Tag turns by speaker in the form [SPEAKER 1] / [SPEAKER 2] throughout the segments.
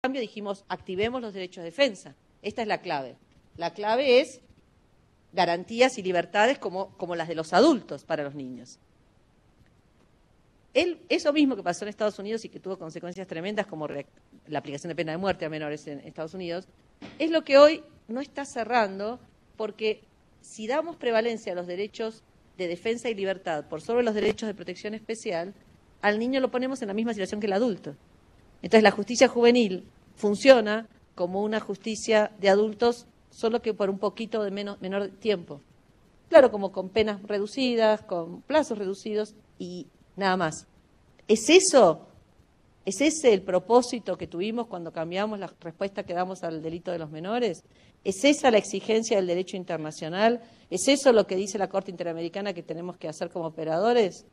[SPEAKER 1] cambio dijimos, activemos los derechos de defensa. Esta es la clave. La clave es garantías y libertades como, como las de los adultos para los niños. eso mismo que pasó en Estados Unidos y que tuvo consecuencias tremendas como la aplicación de pena de muerte a menores en Estados Unidos, es lo que hoy no está cerrando porque si damos prevalencia a los derechos de defensa y libertad por sobre los derechos de protección especial, al niño lo ponemos en la misma situación que el adulto. Entonces la justicia juvenil funciona como una justicia de adultos, solo que por un poquito de menor tiempo. Claro, como con penas reducidas, con plazos reducidos y nada más. ¿Es eso? ¿Es ese el propósito que tuvimos cuando cambiamos la respuesta que damos al delito de los menores? ¿Es esa la exigencia del derecho internacional? ¿Es eso lo que dice la Corte Interamericana que tenemos que hacer como operadores?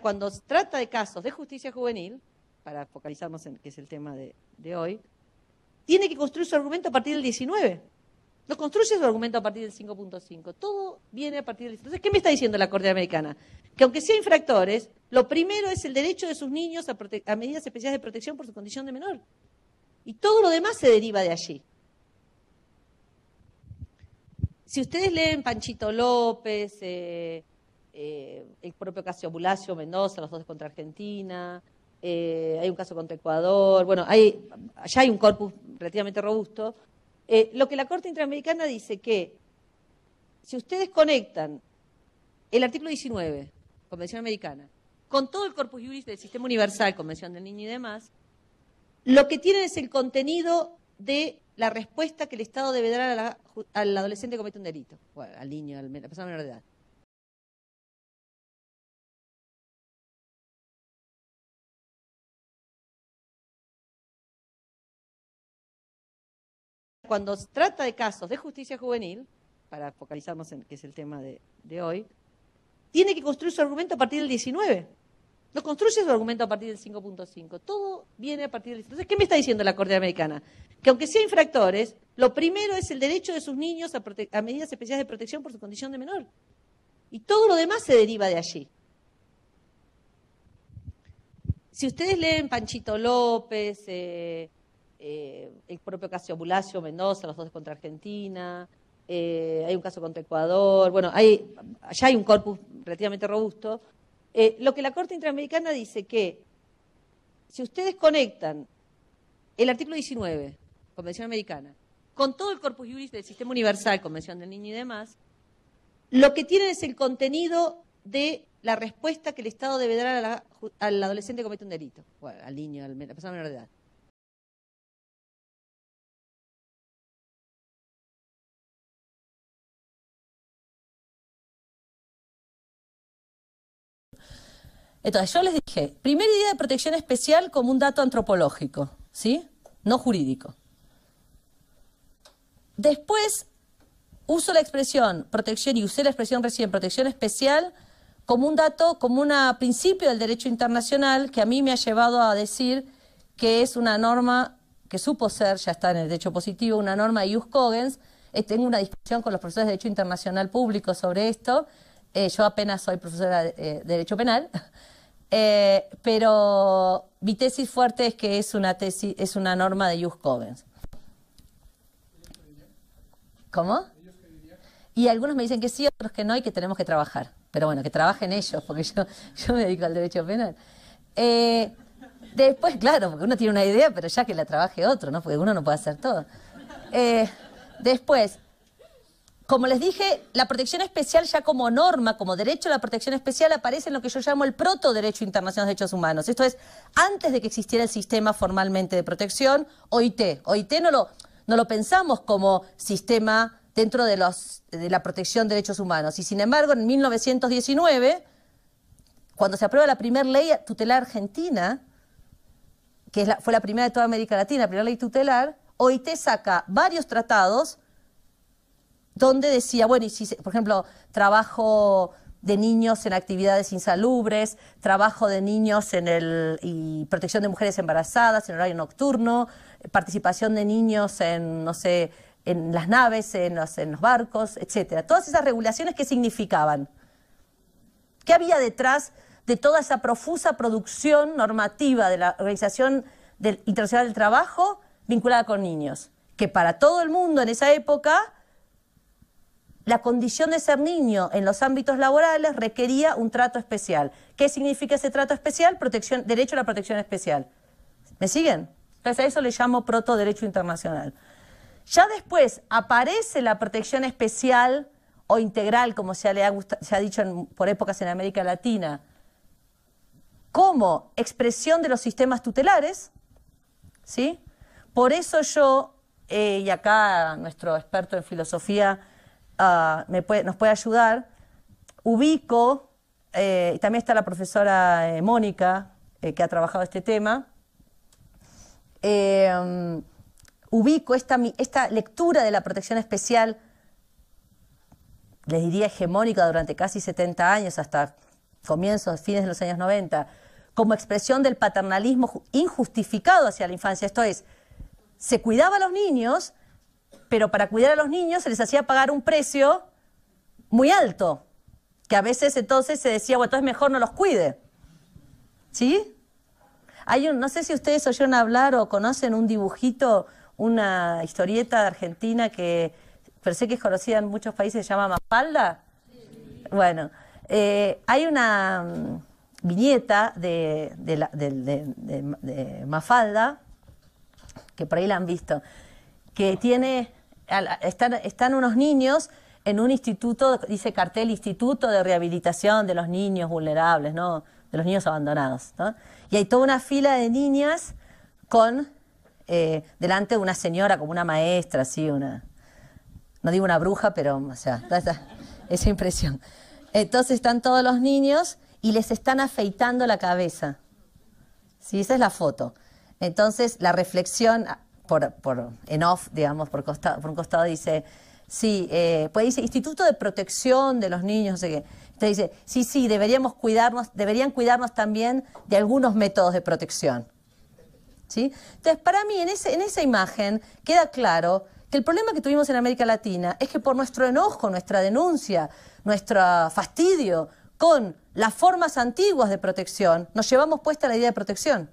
[SPEAKER 1] Cuando se trata de casos de justicia juvenil, para focalizarnos en que es el tema de, hoy, tiene que construir su argumento a partir del 19. No construye su argumento a partir del 5.5. Todo viene a partir del... Entonces, ¿qué me está diciendo la Corte Americana? Que aunque sea infractores, lo primero es el derecho de sus niños a, medidas especiales de protección por su condición de menor. Y todo lo demás se deriva de allí. Si ustedes leen Panchito López, eh, eh, el propio caso Bulacio Mendoza, los dos contra Argentina, eh, hay un caso contra Ecuador, bueno, hay, hay un corpus relativamente robusto. Eh, lo que la Corte Interamericana dice que si ustedes conectan el artículo 19, Convención Americana, con todo el corpus juris del Sistema Universal, Convención del Niño y demás, lo que tienen es el contenido de la respuesta que el Estado debe dar al adolescente que comete un delito, al niño, a la persona menor de edad. Cuando se trata de casos de justicia juvenil, para focalizarnos en que es el tema de, hoy, tiene que construir su argumento a partir del 19. No construye su argumento a partir del 5.5. Todo viene a partir del... Entonces, ¿qué me está diciendo la Corte Americana? Que aunque sea infractores, lo primero es el derecho de sus niños a, a, medidas especiales de protección por su condición de menor. Y todo lo demás se deriva de allí. Si ustedes leen Panchito López, eh, eh, el propio caso Bulacio Mendoza, los dos contra Argentina, eh, hay un caso contra Ecuador, bueno, hay, hay un corpus relativamente robusto. Eh, lo que la Corte Interamericana dice que si ustedes conectan el artículo 19, Convención Americana, con todo el corpus juris del Sistema Universal, Convención del Niño y demás, lo que tienen es el contenido de la respuesta que el Estado debe dar al adolescente que comete un delito, al niño, a la persona menor de edad. Entonces, yo les dije, primera idea de protección especial como un dato antropológico, ¿sí? No jurídico. Después, uso la expresión protección y usé la expresión recién protección especial como un dato, como un principio del derecho internacional que a mí me ha llevado a decir que es una norma que supo ser, ya está en el derecho positivo, una norma de Cogens. Eh, tengo una discusión con los profesores de Derecho Internacional Público sobre esto eh, yo apenas soy profesora de, eh, Derecho Penal, eh, pero mi tesis fuerte es que es una tesis, es una norma de Jus Covens. ¿Cómo? Y algunos me dicen que sí, otros que no y que tenemos que trabajar. Pero bueno, que trabajen ellos, porque yo, yo me dedico al derecho penal. después, claro, porque uno tiene una idea, pero ya que la trabaje otro, ¿no? Porque uno no puede hacer todo. después, como les dije, la protección especial ya como norma, como derecho a la protección especial, aparece en lo que yo llamo el proto-derecho internacional de derechos humanos. Esto es, antes de que existiera el sistema formalmente de protección, OIT. OIT no lo, no lo pensamos como sistema dentro de, los, de la protección de derechos humanos. Y sin embargo, en 1919, cuando se aprueba la primera ley tutelar argentina, que fue la primera de toda América Latina, la primera ley tutelar, OIT saca varios tratados donde decía, bueno, por ejemplo, trabajo de niños en actividades insalubres, trabajo de niños en el y protección de mujeres embarazadas en horario nocturno, participación de niños en, no sé,
[SPEAKER 2] en las naves, en los, en los barcos, etcétera. Todas esas regulaciones, ¿qué significaban? ¿Qué había detrás de toda esa profusa producción normativa de la Organización Internacional del Trabajo vinculada con niños? Que para todo el mundo en esa época la condición de ser niño en los ámbitos laborales requería un trato especial. ¿Qué significa ese trato especial? Protección, derecho a la protección especial. ¿Me siguen? Entonces a eso le llamo proto derecho internacional. Ya después aparece la protección especial o integral, como se, ha dicho por épocas en América Latina, como expresión de los sistemas tutelares, ¿sí? Por eso yo, eh, y acá nuestro experto en filosofía ah, nos puede ayudar, ubico, eh, y también está la profesora eh, Mónica, que ha trabajado este tema, ubico esta, esta lectura de la protección especial, les diría hegemónica durante casi 70 años, hasta comienzos, fines de los años 90, como expresión del paternalismo injustificado hacia la infancia. Esto es, se cuidaba a los niños, pero para cuidar a los niños se les hacía pagar un precio muy alto, que a veces entonces se decía, bueno, entonces mejor no los cuide. ¿Sí? Hay un, no sé si ustedes oyeron hablar o conocen un dibujito una historieta de Argentina que sé que es conocida en muchos países, se llama Mafalda. Bueno, eh, hay una mm, viñeta de, de, Mafalda, que por ahí la han visto, que tiene, están, unos niños en un instituto, dice cartel, Instituto de Rehabilitación de los Niños Vulnerables, ¿no? De los niños abandonados, ¿no? Y hay toda una fila de niñas con eh, delante de una señora como una maestra, así, una, no digo una bruja, pero, o sea, esa, esa impresión. Entonces están todos los niños y les están afeitando la cabeza. Sí, esa es la foto. Entonces la reflexión por, por en off, digamos, por, costado, por un costado dice, sí, eh, pues dice Instituto de Protección de los Niños, no sé qué. Entonces dice, sí, sí, deberíamos cuidarnos, deberían cuidarnos también de algunos métodos de protección. Entonces, para mí, en, ese, en esa imagen queda claro que el problema que tuvimos en América Latina es que por nuestro enojo, nuestra denuncia, nuestro fastidio con las formas antiguas de protección, nos llevamos puesta la idea de protección.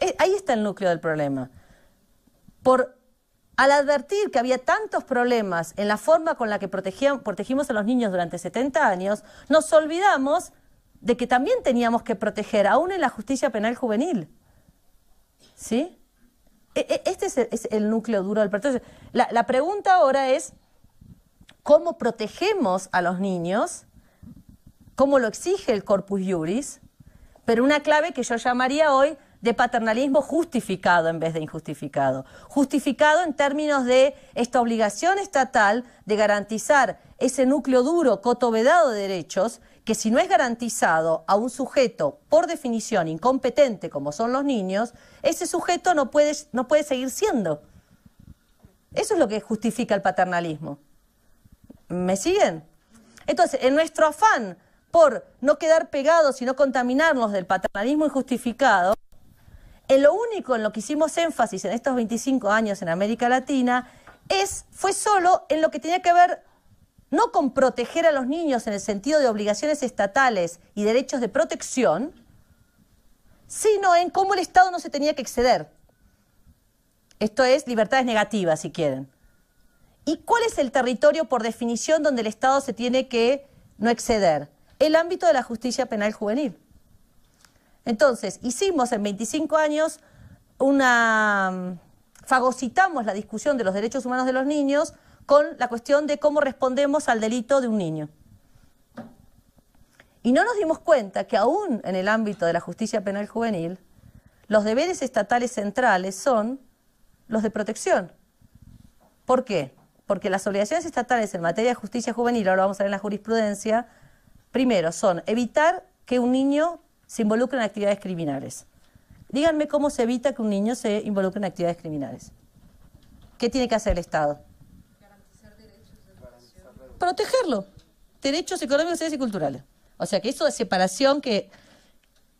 [SPEAKER 2] Eh, ahí está el núcleo del problema. Por, al advertir que había tantos problemas en la forma con la que protegimos a los niños durante 70 años, nos olvidamos de que también teníamos que proteger, aún en la justicia penal juvenil. ¿Sí? E, e, este es el, núcleo duro del proceso. La, la pregunta ahora es, ¿cómo protegemos a los niños? ¿Cómo lo exige el corpus juris? Pero una clave que yo llamaría hoy de paternalismo justificado en vez de injustificado. Justificado en términos de esta obligación estatal de garantizar ese núcleo duro, cotovedado de derechos, que si no es garantizado a un sujeto por definición incompetente como son los niños, ese sujeto no puede, no puede seguir siendo. Eso es lo que justifica el paternalismo. ¿Me siguen? Entonces, en nuestro afán por no quedar pegados y no contaminarnos del paternalismo injustificado, en lo único en lo que hicimos énfasis en estos 25 años en América Latina es, fue solo en lo que tenía que ver no con proteger a los niños en el sentido de obligaciones estatales y derechos de protección, sino en cómo el Estado no se tenía que exceder. Esto es libertades negativas, si quieren. ¿Y cuál es el territorio por definición donde el Estado se tiene que no exceder? El ámbito de la justicia penal juvenil. Entonces, hicimos en 25 años una... fagocitamos la discusión de los derechos humanos de los niños con la cuestión de cómo respondemos al delito de un niño. Y no nos dimos cuenta que aún en el ámbito de la justicia penal juvenil, los deberes estatales centrales son los de protección. ¿Por qué? Porque las obligaciones estatales en materia de justicia juvenil, ahora vamos a ver en la jurisprudencia, primero son evitar que un niño se involucre en actividades criminales. Díganme cómo se evita que un niño se involucre en actividades criminales. ¿Qué tiene que hacer el Estado? protegerlo. Derechos económicos, sociales y culturales. O sea que eso de separación que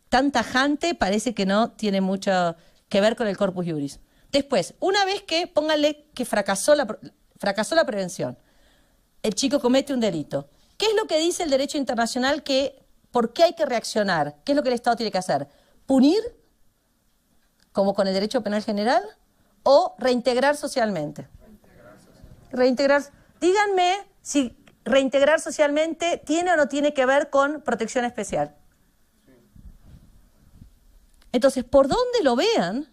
[SPEAKER 2] tan tajante parece que no tiene mucho que ver con el corpus juris. Después, una vez que, póngale que fracasó la, fracasó la prevención, el chico comete un delito. ¿Qué es lo que dice el derecho internacional que, por qué hay que reaccionar? ¿Qué es lo que el Estado tiene que hacer? ¿Punir, como con el derecho penal general, o reintegrar socialmente? Reintegrar. Díganme si reintegrar socialmente tiene o no tiene que ver con protección especial. Entonces, por donde lo vean,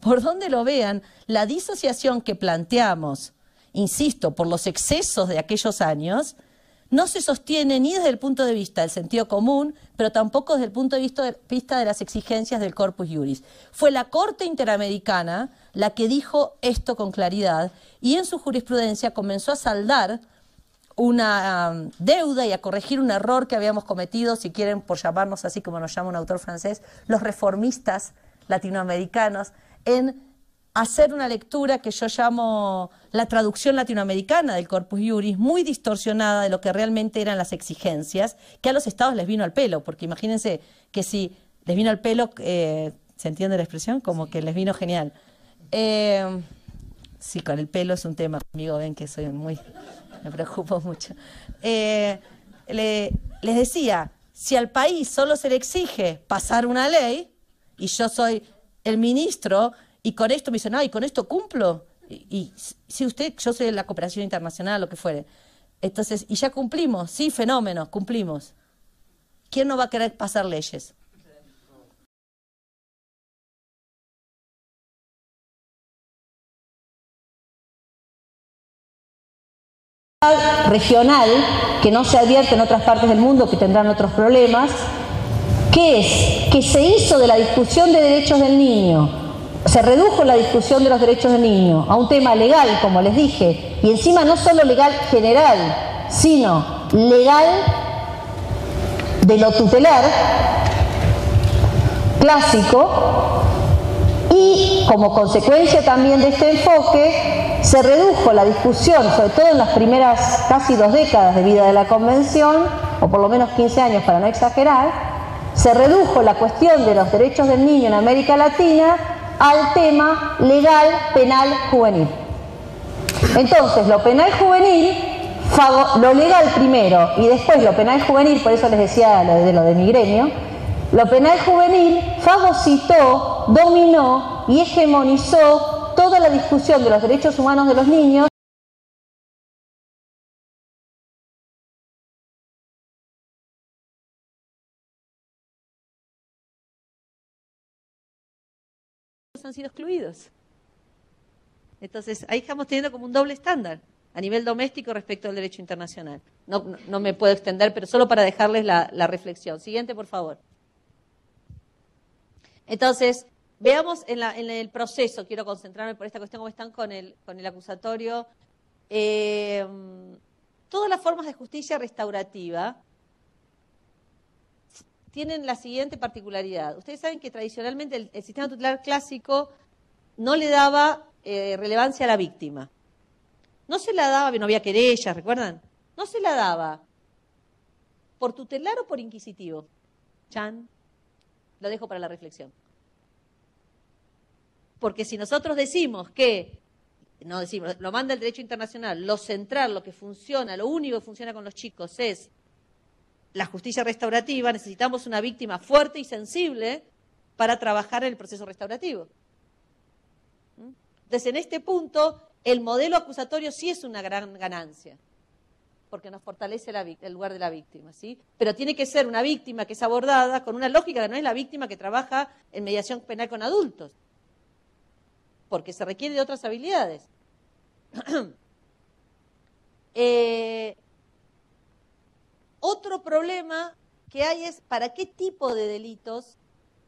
[SPEAKER 2] por donde lo vean, la disociación que planteamos, insisto, por los excesos de aquellos años, no se sostiene ni desde el punto de vista del sentido común, pero tampoco desde el punto de vista de las exigencias del corpus juris. Fue la Corte Interamericana la que dijo esto con claridad y en su jurisprudencia comenzó a saldar una um, deuda y a corregir un error que habíamos cometido, si quieren por llamarnos así como nos llama un autor francés, los reformistas latinoamericanos, en hacer una lectura que yo llamo la traducción latinoamericana del Corpus Juris, muy distorsionada de lo que realmente eran las exigencias, que a los estados les vino al pelo, porque imagínense que si les vino al pelo, eh, ¿se entiende la expresión? Como que les vino genial. Eh, sí, con el pelo es un tema, conmigo ven que soy muy me preocupo mucho. Eh, les decía, si al país solo se le exige pasar una ley, y yo soy el ministro, y con esto me dicen, ay, con esto cumplo, y, si usted, yo de la cooperación internacional, lo que fuere. Entonces, y ya cumplimos, sí, fenómeno, cumplimos. ¿Quién no va a querer pasar leyes? regional que no se advierte en otras partes del mundo que tendrán otros problemas, que es que se hizo de la discusión de derechos del niño, se redujo la discusión de los derechos del niño a un tema legal, como les dije, y encima no solo legal general, sino legal de lo tutelar, clásico, y como consecuencia también de este enfoque, se redujo la discusión, sobre todo en las primeras casi dos décadas de vida de la Convención, o por lo menos 15 años para no exagerar, se redujo la cuestión de los derechos del niño en América Latina al tema legal, penal, juvenil. Entonces, lo penal juvenil, lo legal primero y después lo penal juvenil, por eso les decía lo de, lo de mi gremio, lo penal juvenil fagocitó, dominó y hegemonizó toda la discusión de los derechos humanos de los niños.
[SPEAKER 1] Han sido excluidos. Entonces, ahí estamos teniendo como un doble estándar a nivel doméstico respecto al derecho internacional. No, no, me puedo extender, pero solo para dejarles la, la reflexión. Siguiente, por favor. Entonces, veamos en, el proceso, quiero concentrarme por esta cuestión, cómo están con el, con el acusatorio. Eh, todas las formas de justicia restaurativa tienen la siguiente particularidad. Ustedes saben que tradicionalmente el, sistema tutelar clásico no le daba eh, relevancia a la víctima. No se la daba, no había querellas, ¿recuerdan? No se la daba por tutelar o por inquisitivo. Chan. Lo dejo para la reflexión. Porque si nosotros decimos que, no decimos, lo manda el derecho internacional, lo central, lo que funciona, lo único que funciona con los chicos es la justicia restaurativa, necesitamos una víctima fuerte y sensible para trabajar en el proceso restaurativo. ¿Mm? Entonces, en este punto, el modelo acusatorio sí es una gran ganancia porque nos fortalece el lugar de la víctima, ¿sí? Pero tiene que ser una víctima que es abordada con una lógica que no es la víctima que trabaja en mediación penal con adultos, porque se requiere de otras habilidades. Eh, otro problema que hay es para qué tipo de delitos,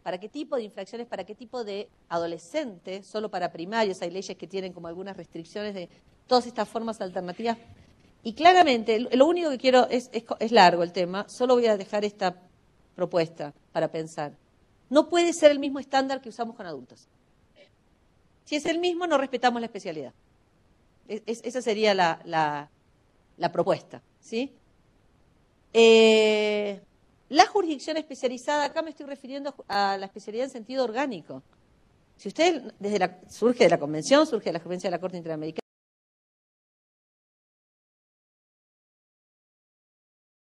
[SPEAKER 1] para qué tipo de infracciones, para qué tipo de adolescente, solo para primarios, hay leyes que tienen como algunas restricciones de todas estas formas alternativas y claramente, lo único que quiero es, es, largo el tema, solo voy a dejar esta propuesta para pensar. No puede ser el mismo estándar que usamos con adultos. Si es el mismo, no respetamos la especialidad. esa sería la, propuesta. ¿sí? Eh, la jurisdicción especializada, acá me estoy refiriendo a la especialidad en sentido orgánico. Si usted desde la, surge de la Convención, surge de la Convención de la Corte Interamericana,